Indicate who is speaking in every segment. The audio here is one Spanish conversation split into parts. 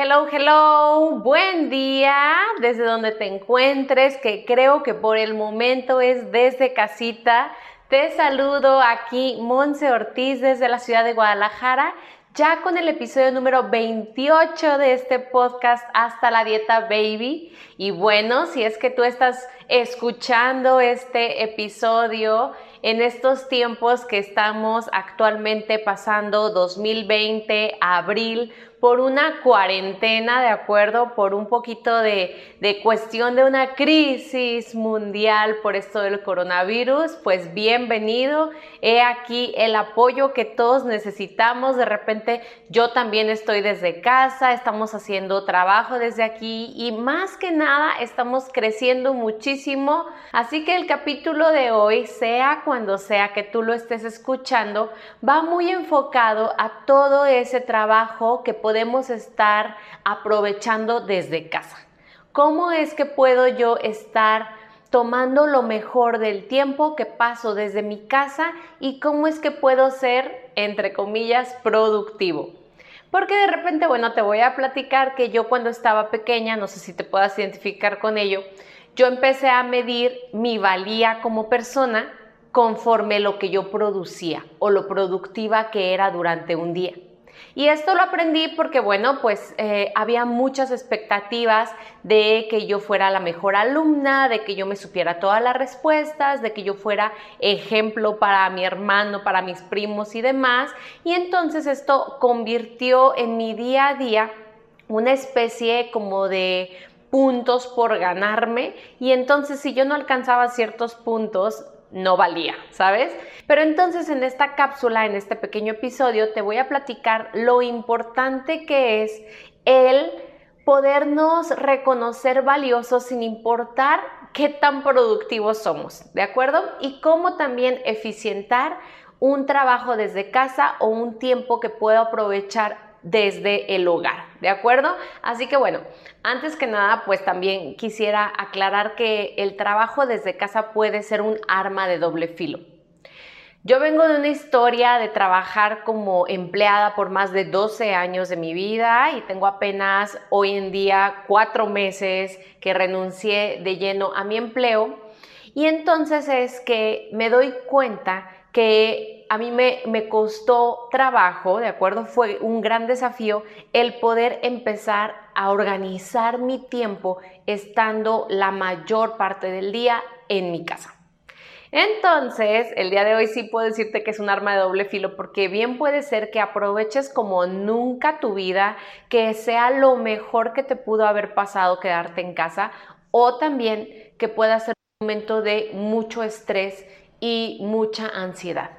Speaker 1: Hello, hello, buen día desde donde te encuentres, que creo que por el momento es desde casita. Te saludo aquí, Monse Ortiz, desde la ciudad de Guadalajara, ya con el episodio número 28 de este podcast Hasta la Dieta Baby. Y bueno, si es que tú estás escuchando este episodio en estos tiempos que estamos actualmente pasando 2020, abril, por una cuarentena, ¿de acuerdo? Por un poquito de, de, cuestión de una crisis mundial por esto del coronavirus, pues bienvenido. He aquí el apoyo que todos necesitamos. De repente yo también estoy desde casa, estamos haciendo trabajo desde aquí y más que nada estamos creciendo muchísimo. Así que el capítulo de hoy, sea cuando sea que tú lo estés escuchando, va muy enfocado a todo ese trabajo que podemos estar aprovechando desde casa. ¿Cómo es que puedo yo estar tomando lo mejor del tiempo que paso desde mi casa y cómo es que puedo ser, entre comillas, productivo? Porque de repente, bueno, te voy a platicar que yo cuando estaba pequeña, no sé si te puedas identificar con ello, yo empecé a medir mi valía como persona conforme lo que yo producía o lo productiva que era durante un día. Y esto lo aprendí porque, bueno, pues eh, había muchas expectativas de que yo fuera la mejor alumna, de que yo me supiera todas las respuestas, de que yo fuera ejemplo para mi hermano, para mis primos y demás. Y entonces esto convirtió en mi día a día una especie como de puntos por ganarme y entonces si yo no alcanzaba ciertos puntos no valía, ¿sabes? Pero entonces en esta cápsula, en este pequeño episodio, te voy a platicar lo importante que es el podernos reconocer valiosos sin importar qué tan productivos somos, ¿de acuerdo? Y cómo también eficientar un trabajo desde casa o un tiempo que puedo aprovechar desde el hogar, ¿de acuerdo? Así que bueno, antes que nada, pues también quisiera aclarar que el trabajo desde casa puede ser un arma de doble filo. Yo vengo de una historia de trabajar como empleada por más de 12 años de mi vida y tengo apenas hoy en día cuatro meses que renuncié de lleno a mi empleo. Y entonces es que me doy cuenta que a mí me, me, costó trabajo, ¿de acuerdo? Fue un gran desafío el poder empezar a organizar mi tiempo estando la mayor parte del día en mi casa. Entonces, el día de hoy sí puedo decirte que es un arma de doble filo porque bien puede ser que aproveches como nunca tu vida, que sea lo mejor que te pudo haber pasado quedarte en casa o también que pueda ser un momento de mucho estrés y mucha ansiedad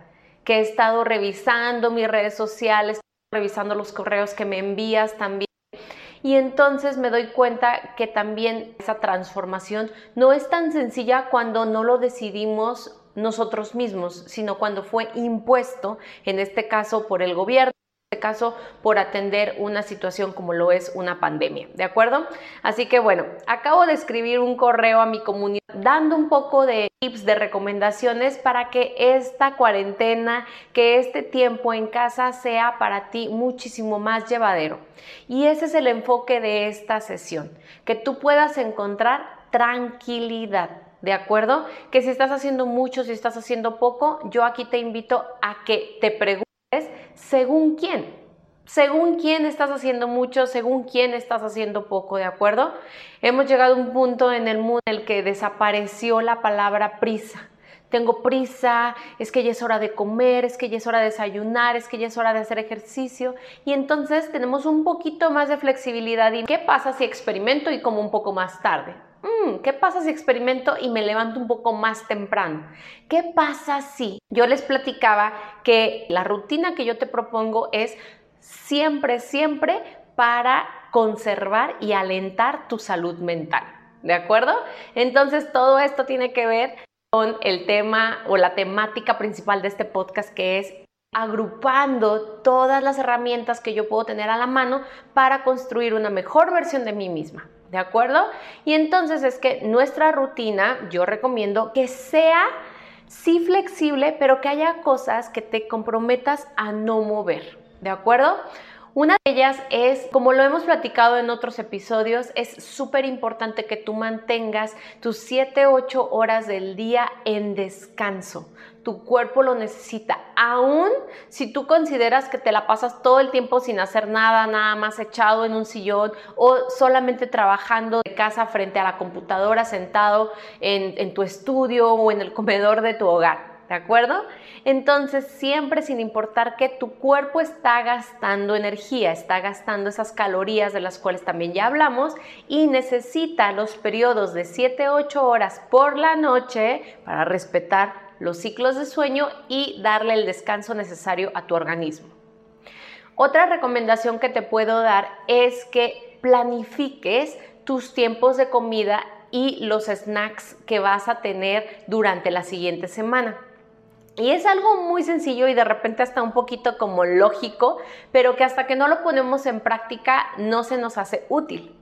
Speaker 1: que he estado revisando mis redes sociales, revisando los correos que me envías también. Y entonces me doy cuenta que también esa transformación no es tan sencilla cuando no lo decidimos nosotros mismos, sino cuando fue impuesto, en este caso por el gobierno este caso por atender una situación como lo es una pandemia, ¿de acuerdo? Así que bueno, acabo de escribir un correo a mi comunidad dando un poco de tips, de recomendaciones para que esta cuarentena, que este tiempo en casa sea para ti muchísimo más llevadero. Y ese es el enfoque de esta sesión, que tú puedas encontrar tranquilidad. ¿De acuerdo? Que si estás haciendo mucho, si estás haciendo poco, yo aquí te invito a que te preguntes según quién. Según quién estás haciendo mucho, según quién estás haciendo poco, ¿de acuerdo? Hemos llegado a un punto en el mundo en el que desapareció la palabra prisa. Tengo prisa, es que ya es hora de comer, es que ya es hora de desayunar, es que ya es hora de hacer ejercicio. Y entonces tenemos un poquito más de flexibilidad. ¿Y qué pasa si experimento y como un poco más tarde? Mm, ¿qué pasa si experimento y me levanto un poco más temprano? ¿Qué pasa si yo les platicaba que la rutina que yo te propongo es siempre, siempre para conservar y alentar tu salud mental? ¿de acuerdo? Entonces todo esto tiene que ver con el tema o la temática principal de este podcast que es agrupando todas las herramientas que yo puedo tener a la mano para construir una mejor versión de mí misma. ¿De acuerdo? Y entonces es que nuestra rutina, yo recomiendo que sea sí flexible, pero que haya cosas que te comprometas a no mover. ¿De acuerdo? Una de ellas es, como lo hemos platicado en otros episodios, es súper importante que tú mantengas tus 7, 8 horas del día en descanso. Tu cuerpo lo necesita, aún si tú consideras que te la pasas todo el tiempo sin hacer nada, nada más echado en un sillón o solamente trabajando de casa frente a la computadora, sentado en, en tu estudio o en el comedor de tu hogar. ¿de acuerdo? Entonces, siempre sin importar que tu cuerpo está gastando energía, está gastando esas calorías de las cuales también ya hablamos y necesita los periodos de 7-8 horas por la noche para respetar los ciclos de sueño y darle el descanso necesario a tu organismo. Otra recomendación que te puedo dar es que planifiques tus tiempos de comida y los snacks que vas a tener durante la siguiente semana. Y es algo muy sencillo y de repente hasta un poquito como lógico, pero que hasta que no lo ponemos en práctica no se nos hace útil.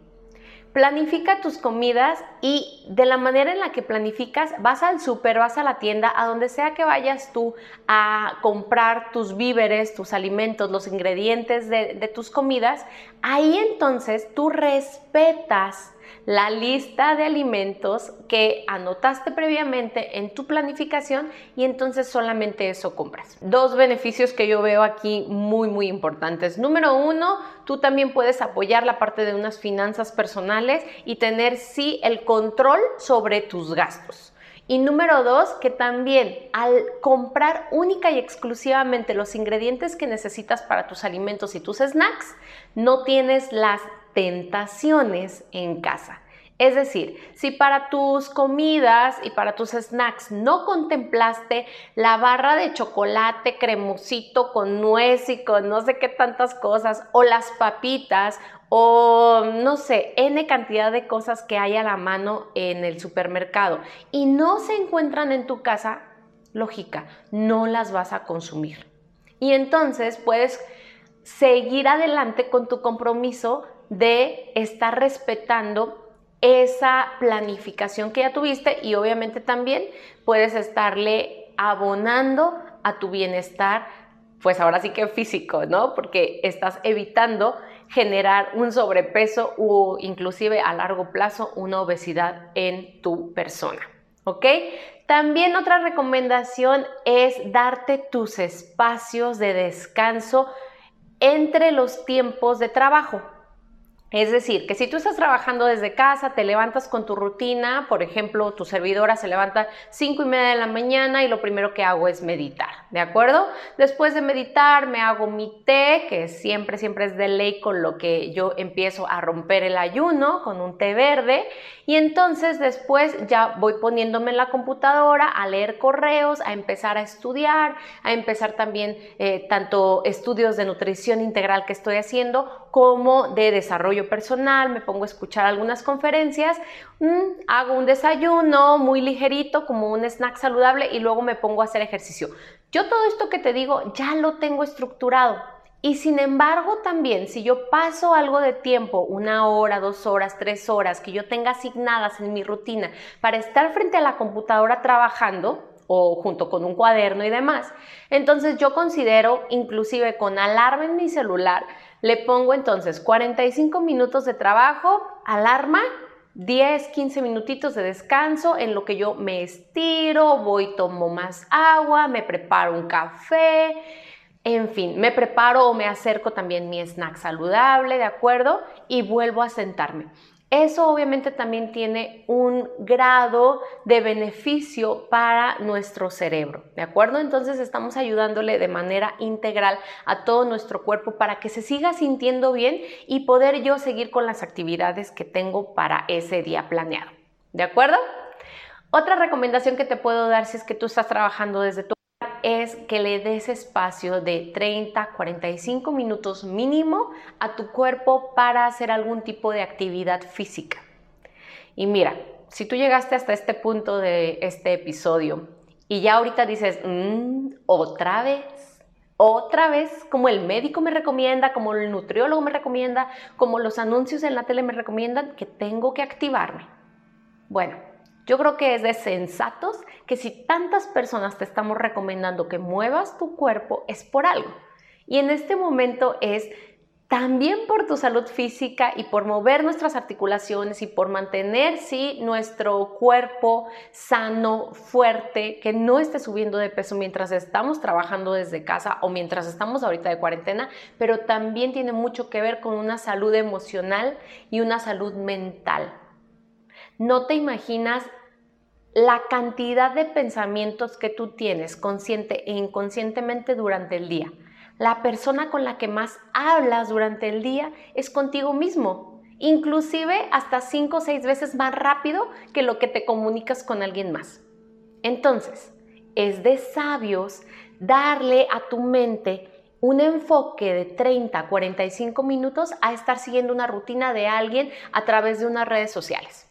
Speaker 1: Planifica tus comidas y de la manera en la que planificas, vas al súper, vas a la tienda, a donde sea que vayas tú a comprar tus víveres, tus alimentos, los ingredientes de, de tus comidas, ahí entonces tú respetas la lista de alimentos que anotaste previamente en tu planificación y entonces solamente eso compras. Dos beneficios que yo veo aquí muy, muy importantes. Número uno, tú también puedes apoyar la parte de unas finanzas personales y tener sí el control sobre tus gastos. Y número dos, que también al comprar única y exclusivamente los ingredientes que necesitas para tus alimentos y tus snacks, no tienes las tentaciones en casa. Es decir, si para tus comidas y para tus snacks no contemplaste la barra de chocolate cremosito con nuez y con no sé qué tantas cosas, o las papitas, o no sé, n cantidad de cosas que hay a la mano en el supermercado y no se encuentran en tu casa, lógica, no las vas a consumir. Y entonces puedes seguir adelante con tu compromiso de estar respetando esa planificación que ya tuviste y obviamente también puedes estarle abonando a tu bienestar, pues ahora sí que físico, ¿no? Porque estás evitando generar un sobrepeso o inclusive a largo plazo una obesidad en tu persona, ¿ok? También otra recomendación es darte tus espacios de descanso entre los tiempos de trabajo. Es decir, que si tú estás trabajando desde casa, te levantas con tu rutina, por ejemplo, tu servidora se levanta 5 y media de la mañana y lo primero que hago es meditar, ¿de acuerdo? Después de meditar me hago mi té, que siempre, siempre es de ley con lo que yo empiezo a romper el ayuno, con un té verde, y entonces después ya voy poniéndome en la computadora a leer correos, a empezar a estudiar, a empezar también eh, tanto estudios de nutrición integral que estoy haciendo como de desarrollo personal, me pongo a escuchar algunas conferencias, mm, hago un desayuno muy ligerito como un snack saludable y luego me pongo a hacer ejercicio. Yo todo esto que te digo ya lo tengo estructurado. Y sin embargo, también si yo paso algo de tiempo, una hora, dos horas, tres horas, que yo tenga asignadas en mi rutina para estar frente a la computadora trabajando, o junto con un cuaderno y demás. Entonces yo considero, inclusive con alarma en mi celular, le pongo entonces 45 minutos de trabajo, alarma, 10, 15 minutitos de descanso en lo que yo me estiro, voy, tomo más agua, me preparo un café, en fin, me preparo o me acerco también mi snack saludable, ¿de acuerdo? Y vuelvo a sentarme. Eso obviamente también tiene un grado de beneficio para nuestro cerebro, ¿de acuerdo? Entonces estamos ayudándole de manera integral a todo nuestro cuerpo para que se siga sintiendo bien y poder yo seguir con las actividades que tengo para ese día planeado, ¿de acuerdo? Otra recomendación que te puedo dar si es que tú estás trabajando desde tu es que le des espacio de 30, 45 minutos mínimo a tu cuerpo para hacer algún tipo de actividad física. Y mira, si tú llegaste hasta este punto de este episodio y ya ahorita dices, mm, otra vez, otra vez, como el médico me recomienda, como el nutriólogo me recomienda, como los anuncios en la tele me recomiendan, que tengo que activarme. Bueno, yo creo que es de sensatos que si tantas personas te estamos recomendando que muevas tu cuerpo, es por algo. Y en este momento es también por tu salud física y por mover nuestras articulaciones y por mantener, sí, nuestro cuerpo sano, fuerte, que no esté subiendo de peso mientras estamos trabajando desde casa o mientras estamos ahorita de cuarentena, pero también tiene mucho que ver con una salud emocional y una salud mental. No te imaginas la cantidad de pensamientos que tú tienes consciente e inconscientemente durante el día la persona con la que más hablas durante el día es contigo mismo, inclusive hasta cinco o seis veces más rápido que lo que te comunicas con alguien más. Entonces, es de sabios darle a tu mente un enfoque de 30 a 45 minutos a estar siguiendo una rutina de alguien a través de unas redes sociales.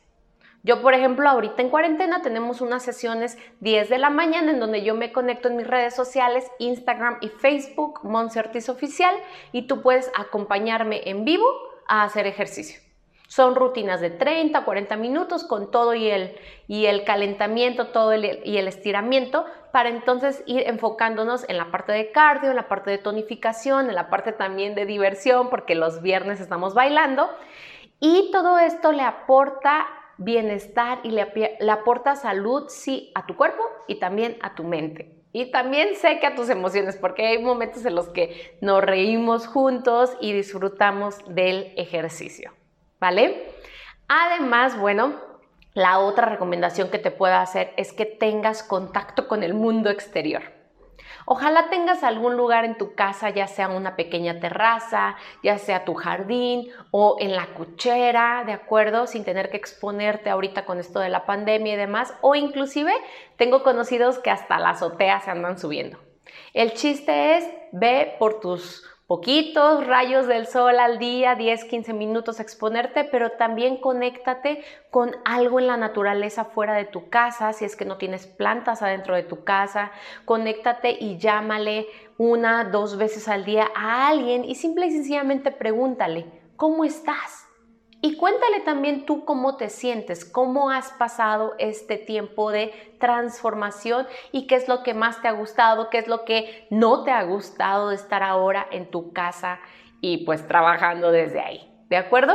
Speaker 1: Yo, por ejemplo, ahorita en cuarentena tenemos unas sesiones 10 de la mañana en donde yo me conecto en mis redes sociales, Instagram y Facebook, Monsertis Oficial, y tú puedes acompañarme en vivo a hacer ejercicio. Son rutinas de 30, 40 minutos con todo y el, y el calentamiento, todo y el estiramiento, para entonces ir enfocándonos en la parte de cardio, en la parte de tonificación, en la parte también de diversión, porque los viernes estamos bailando. Y todo esto le aporta bienestar y le, aporta salud, sí, a tu cuerpo y también a tu mente. Y también sé que a tus emociones, porque hay momentos en los que nos reímos juntos y disfrutamos del ejercicio, ¿vale? Además, bueno, la otra recomendación que te puedo hacer es que tengas contacto con el mundo exterior. Ojalá tengas algún lugar en tu casa, ya sea una pequeña terraza, ya sea tu jardín o en la cochera, ¿de acuerdo? Sin tener que exponerte ahorita con esto de la pandemia y demás. O inclusive tengo conocidos que hasta la azotea se andan subiendo. El chiste es, ve por tus poquitos rayos del sol al día, 10, 15 minutos exponerte, pero también conéctate con algo en la naturaleza fuera de tu casa, si es que no tienes plantas adentro de tu casa, conéctate y llámale una, dos veces al día a alguien y simple y sencillamente pregúntale, ¿cómo estás? Y cuéntale también tú cómo te sientes, cómo has pasado este tiempo de transformación y qué es lo que más te ha gustado, qué es lo que no te ha gustado de estar ahora en tu casa y pues trabajando desde ahí. ¿De acuerdo?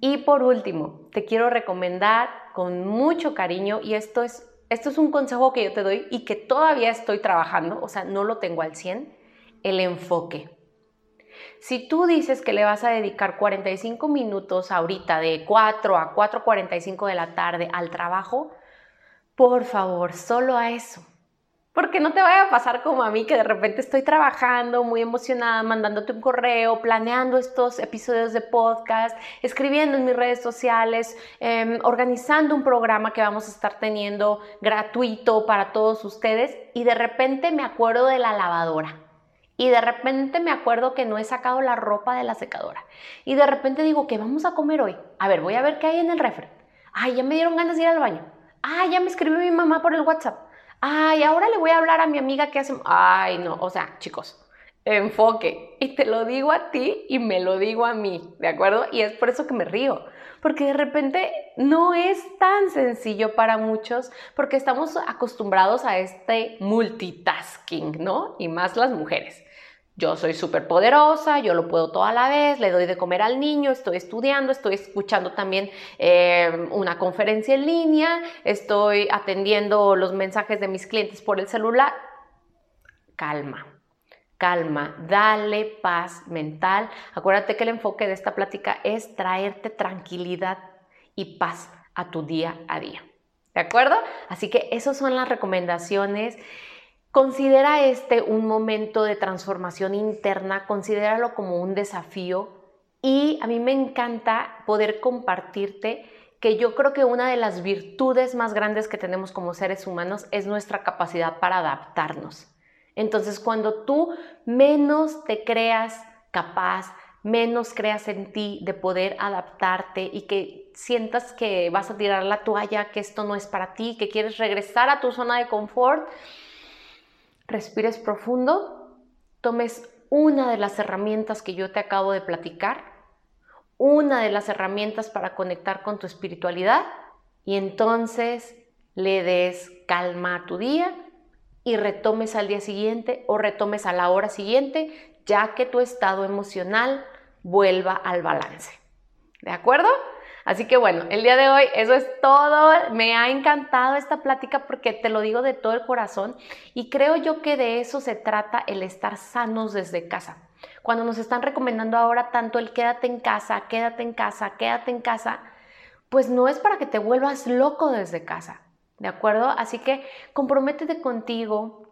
Speaker 1: Y por último, te quiero recomendar con mucho cariño y esto es esto es un consejo que yo te doy y que todavía estoy trabajando, o sea, no lo tengo al 100, el enfoque. Si tú dices que le vas a dedicar 45 minutos ahorita de 4 a 4.45 de la tarde al trabajo, por favor, solo a eso. Porque no te vaya a pasar como a mí, que de repente estoy trabajando muy emocionada, mandándote un correo, planeando estos episodios de podcast, escribiendo en mis redes sociales, em, organizando un programa que vamos a estar teniendo gratuito para todos ustedes y de repente me acuerdo de la lavadora y de repente me acuerdo que no he sacado la ropa de la secadora. Y de repente digo, ¿qué vamos a comer hoy? A ver, voy a ver qué hay en el refri. Ay, ya me dieron ganas de ir al baño. Ay, ya me escribió mi mamá por el WhatsApp. Ay, ahora le voy a hablar a mi amiga que hace... Ay, no, o sea, chicos, enfoque. Y te lo digo a ti y me lo digo a mí, ¿de acuerdo? Y es por eso que me río. Porque de repente no es tan sencillo para muchos porque estamos acostumbrados a este multitasking, ¿no? Y más las mujeres yo soy súper poderosa, yo lo puedo toda la vez, le doy de comer al niño, estoy estudiando, estoy escuchando también eh, una conferencia en línea, estoy atendiendo los mensajes de mis clientes por el celular. Calma, calma, dale paz mental. Acuérdate que el enfoque de esta plática es traerte tranquilidad y paz a tu día a día. ¿De acuerdo? Así que esas son las recomendaciones. Considera este un momento de transformación interna, considéralo como un desafío y a mí me encanta poder compartirte que yo creo que una de las virtudes más grandes que tenemos como seres humanos es nuestra capacidad para adaptarnos. Entonces, cuando tú menos te creas capaz, menos creas en ti de poder adaptarte y que sientas que vas a tirar la toalla, que esto no es para ti, que quieres regresar a tu zona de confort, respires profundo, tomes una de las herramientas que yo te acabo de platicar, una de las herramientas para conectar con tu espiritualidad y entonces le des calma a tu día y retomes al día siguiente o retomes a la hora siguiente, ya que tu estado emocional vuelva al balance. ¿De acuerdo? Así que bueno, el día de hoy eso es todo. Me ha encantado esta plática porque te lo digo de todo el corazón y creo yo que de eso se trata el estar sanos desde casa. Cuando nos están recomendando ahora tanto el quédate en casa, quédate en casa, quédate en casa, pues no es para que te vuelvas loco desde casa. ¿De acuerdo? Así que comprométete contigo,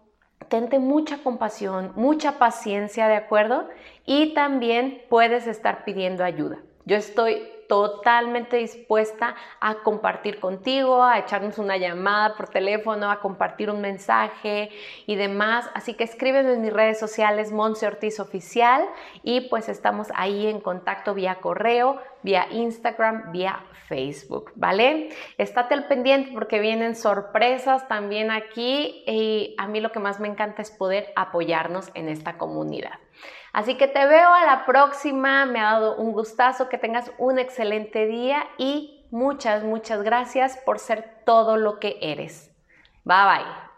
Speaker 1: tente mucha compasión, mucha paciencia, ¿de acuerdo? Y también puedes estar pidiendo ayuda. Yo estoy totalmente dispuesta a compartir contigo, a echarnos una llamada por teléfono, a compartir un mensaje y demás. Así que escríbeme en mis redes sociales Monse Ortiz Oficial y pues estamos ahí en contacto vía correo, vía Instagram, vía Facebook, ¿vale? Estate al pendiente porque vienen sorpresas también aquí y a mí lo que más me encanta es poder apoyarnos en esta comunidad. Así que te veo a la próxima, me ha dado un gustazo, que tengas un excelente día y muchas, muchas gracias por ser todo lo que eres. Bye bye.